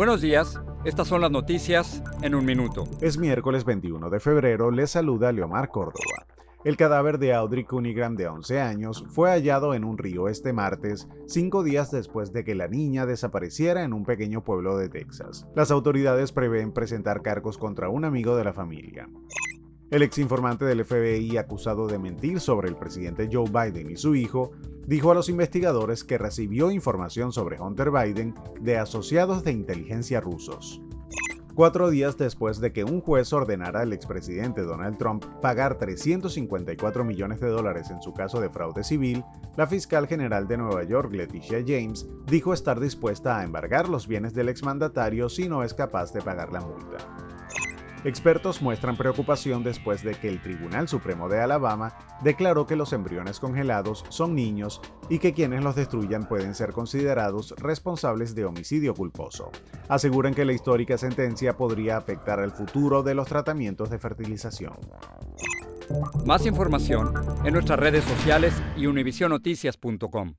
Buenos días, estas son las noticias en un minuto. Es miércoles 21 de febrero, le saluda Leomar Córdoba. El cadáver de Audrey Cunningham, de 11 años, fue hallado en un río este martes, cinco días después de que la niña desapareciera en un pequeño pueblo de Texas. Las autoridades prevén presentar cargos contra un amigo de la familia. El exinformante del FBI acusado de mentir sobre el presidente Joe Biden y su hijo dijo a los investigadores que recibió información sobre Hunter Biden de asociados de inteligencia rusos. Cuatro días después de que un juez ordenara al expresidente Donald Trump pagar 354 millones de dólares en su caso de fraude civil, la fiscal general de Nueva York, Leticia James, dijo estar dispuesta a embargar los bienes del exmandatario si no es capaz de pagar la multa. Expertos muestran preocupación después de que el Tribunal Supremo de Alabama declaró que los embriones congelados son niños y que quienes los destruyan pueden ser considerados responsables de homicidio culposo. Aseguran que la histórica sentencia podría afectar el futuro de los tratamientos de fertilización. Más información en nuestras redes sociales y univisionoticias.com.